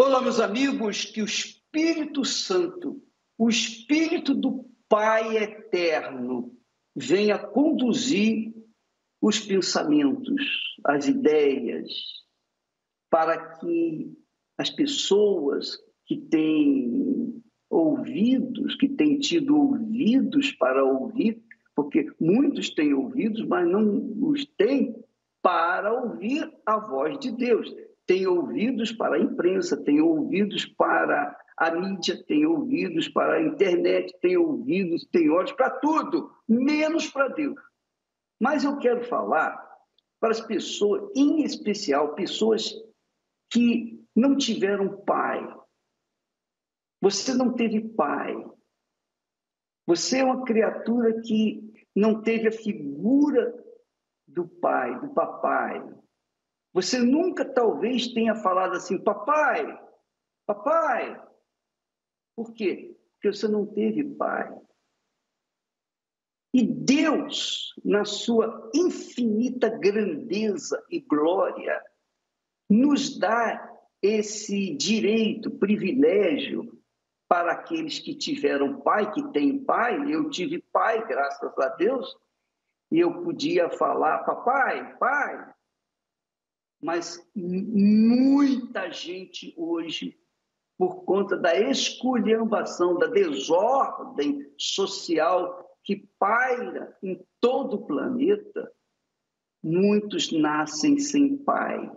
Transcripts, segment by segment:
Olá, meus amigos, que o Espírito Santo, o Espírito do Pai eterno, venha conduzir os pensamentos, as ideias, para que as pessoas que têm ouvidos, que têm tido ouvidos para ouvir, porque muitos têm ouvidos, mas não os têm para ouvir a voz de Deus tem ouvidos para a imprensa, tem ouvidos para a mídia, tem ouvidos para a internet, tem ouvidos, tem olhos para tudo, menos para Deus. Mas eu quero falar para as pessoas, em especial pessoas que não tiveram pai. Você não teve pai. Você é uma criatura que não teve a figura do pai, do papai, você nunca talvez tenha falado assim, papai, papai. Por quê? Porque você não teve pai. E Deus, na sua infinita grandeza e glória, nos dá esse direito, privilégio para aqueles que tiveram pai, que têm pai. Eu tive pai, graças a Deus, e eu podia falar, papai, pai, mas muita gente hoje, por conta da esculhambação, da desordem social que paira em todo o planeta, muitos nascem sem pai.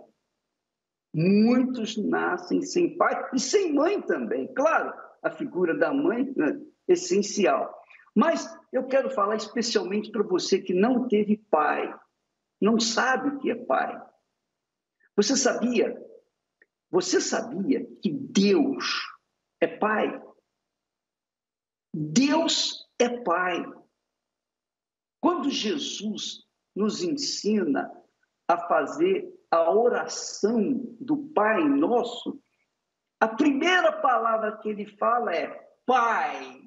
Muitos nascem sem pai e sem mãe também. Claro, a figura da mãe é essencial. Mas eu quero falar especialmente para você que não teve pai, não sabe o que é pai. Você sabia? Você sabia que Deus é Pai? Deus é Pai. Quando Jesus nos ensina a fazer a oração do Pai Nosso, a primeira palavra que ele fala é Pai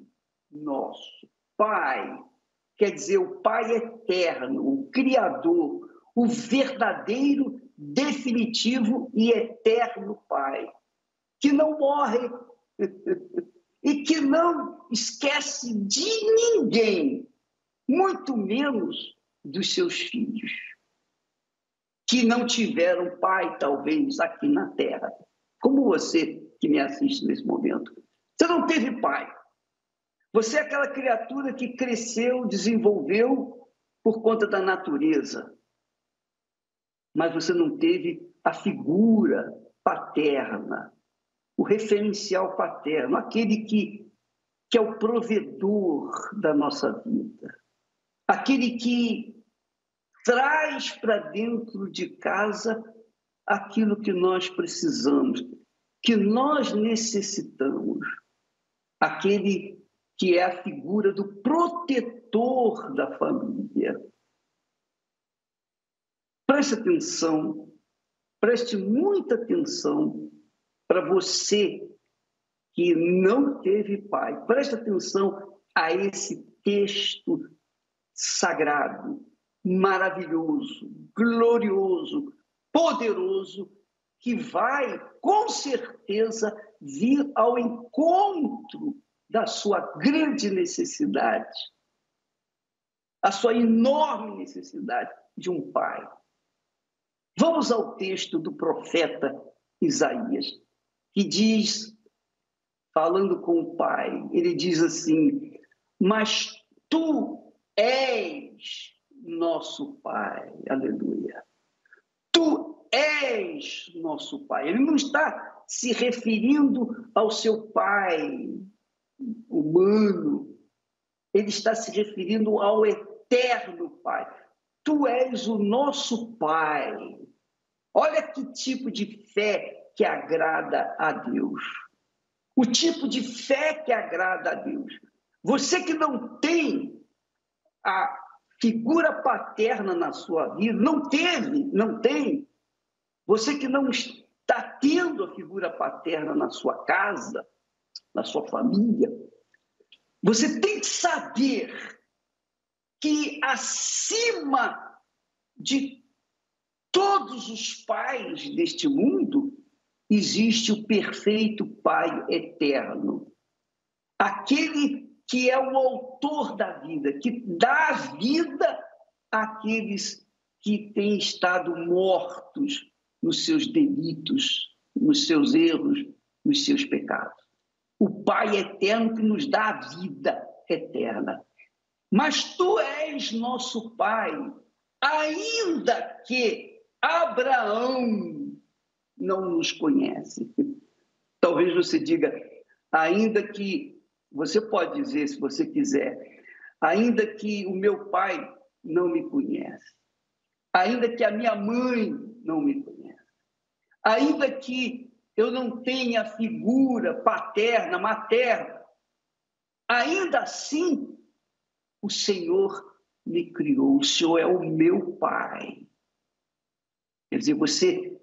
Nosso. Pai quer dizer o Pai eterno, o Criador, o verdadeiro definitivo e eterno Pai, que não morre e que não esquece de ninguém, muito menos dos seus filhos, que não tiveram pai, talvez, aqui na terra, como você que me assiste nesse momento. Você não teve pai. Você é aquela criatura que cresceu, desenvolveu por conta da natureza mas você não teve a figura paterna, o referencial paterno, aquele que, que é o provedor da nossa vida, aquele que traz para dentro de casa aquilo que nós precisamos, que nós necessitamos, aquele que é a figura do protetor da família, Preste atenção, preste muita atenção para você que não teve pai. Preste atenção a esse texto sagrado, maravilhoso, glorioso, poderoso, que vai com certeza vir ao encontro da sua grande necessidade, a sua enorme necessidade de um pai. Vamos ao texto do profeta Isaías, que diz, falando com o pai, ele diz assim: Mas tu és nosso pai, aleluia. Tu és nosso pai. Ele não está se referindo ao seu pai humano, ele está se referindo ao eterno pai. Tu és o nosso pai. Olha que tipo de fé que agrada a Deus. O tipo de fé que agrada a Deus. Você que não tem a figura paterna na sua vida, não teve, não tem. Você que não está tendo a figura paterna na sua casa, na sua família, você tem que saber que acima de todos os pais deste mundo existe o perfeito Pai eterno, aquele que é o autor da vida, que dá vida àqueles que têm estado mortos nos seus delitos, nos seus erros, nos seus pecados. O Pai eterno que nos dá a vida eterna. Mas tu és nosso Pai, ainda que Abraão não nos conhece. Talvez você diga, ainda que, você pode dizer se você quiser, ainda que o meu pai não me conhece, ainda que a minha mãe não me conhece, ainda que eu não tenha figura paterna, materna, ainda assim o Senhor me criou, o Senhor é o meu pai. Quer dizer, você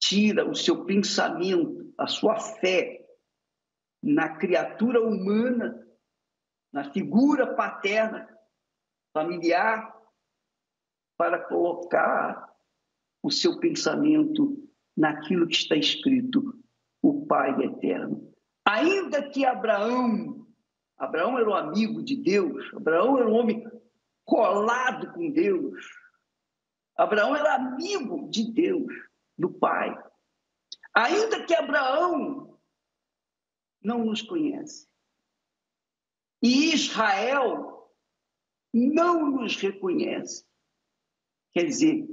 tira o seu pensamento, a sua fé na criatura humana, na figura paterna, familiar, para colocar o seu pensamento naquilo que está escrito, o Pai eterno. Ainda que Abraão, Abraão era um amigo de Deus, Abraão era um homem colado com Deus, Abraão era amigo de Deus, do Pai. Ainda que Abraão não nos conhece e Israel não nos reconhece, quer dizer,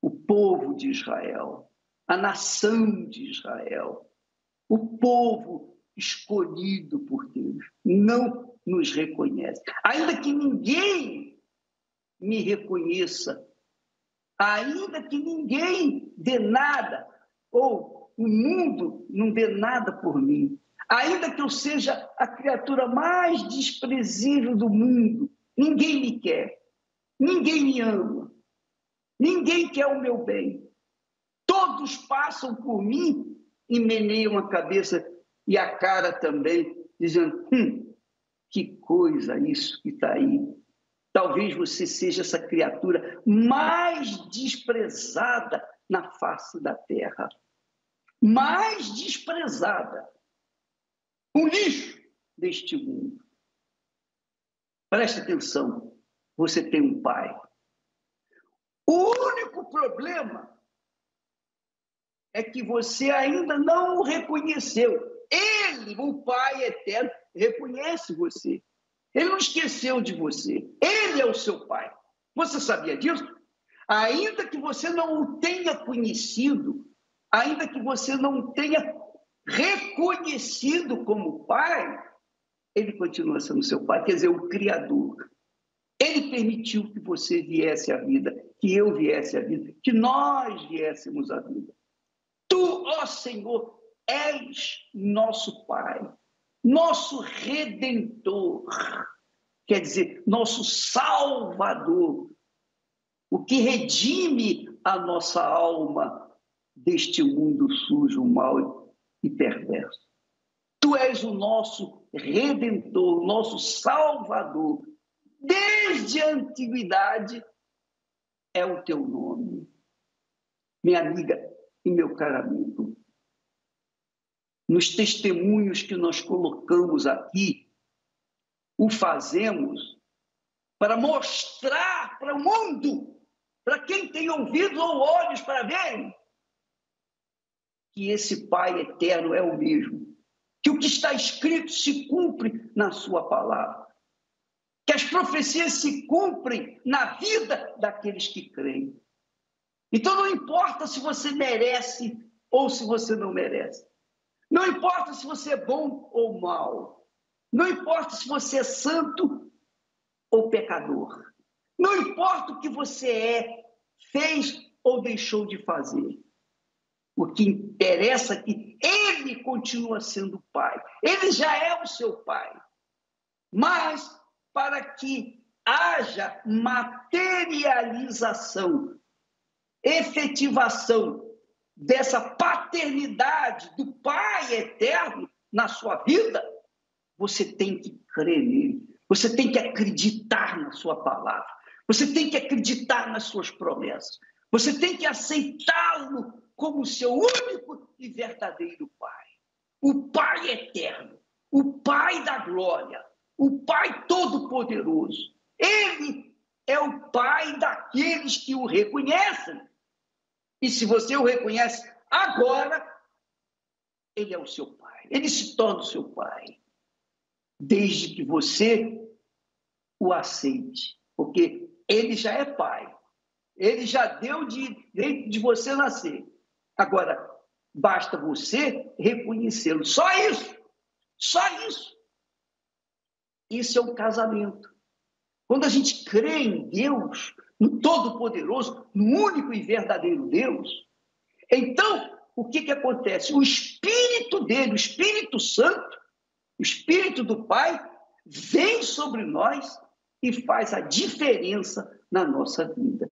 o povo de Israel, a nação de Israel, o povo escolhido por Deus, não nos reconhece. Ainda que ninguém me reconheça ainda que ninguém dê nada, ou o mundo não dê nada por mim, ainda que eu seja a criatura mais desprezível do mundo, ninguém me quer, ninguém me ama, ninguém quer o meu bem. Todos passam por mim e meneiam a cabeça e a cara também, dizendo: hum, que coisa isso que está aí Talvez você seja essa criatura mais desprezada na face da terra. Mais desprezada. O lixo deste mundo. Preste atenção. Você tem um pai. O único problema é que você ainda não o reconheceu. Ele, o Pai eterno, reconhece você. Ele não esqueceu de você. Ele é o seu pai. Você sabia disso? Ainda que você não o tenha conhecido, ainda que você não tenha reconhecido como pai, ele continua sendo seu pai, quer dizer, o Criador. Ele permitiu que você viesse à vida, que eu viesse à vida, que nós viéssemos à vida. Tu, ó Senhor, és nosso Pai nosso redentor, quer dizer, nosso salvador, o que redime a nossa alma deste mundo sujo, mau e perverso. Tu és o nosso redentor, o nosso salvador. Desde a antiguidade é o teu nome. Minha amiga e meu caro amigo, nos testemunhos que nós colocamos aqui, o fazemos para mostrar para o mundo, para quem tem ouvidos ou olhos para ver, que esse Pai eterno é o mesmo, que o que está escrito se cumpre na Sua palavra, que as profecias se cumprem na vida daqueles que creem. Então não importa se você merece ou se você não merece. Não importa se você é bom ou mal. Não importa se você é santo ou pecador. Não importa o que você é, fez ou deixou de fazer. O que interessa é que ele continua sendo pai. Ele já é o seu pai. Mas para que haja materialização, efetivação dessa paternidade do Pai eterno na sua vida, você tem que crer nele, você tem que acreditar na sua palavra, você tem que acreditar nas suas promessas, você tem que aceitá-lo como seu único e verdadeiro Pai. O Pai eterno, o Pai da glória, o Pai todo-poderoso. Ele é o Pai daqueles que o reconhecem. E se você o reconhece agora, ele é o seu Pai. Ele se torna o seu Pai. Desde que você o aceite. Porque ele já é Pai. Ele já deu direito de você nascer. Agora, basta você reconhecê-lo. Só isso. Só isso. Isso é um casamento. Quando a gente crê em Deus, no Todo-Poderoso, no único e verdadeiro Deus, então o que, que acontece? O Espírito dele, o Espírito Santo, o Espírito do Pai, vem sobre nós e faz a diferença na nossa vida.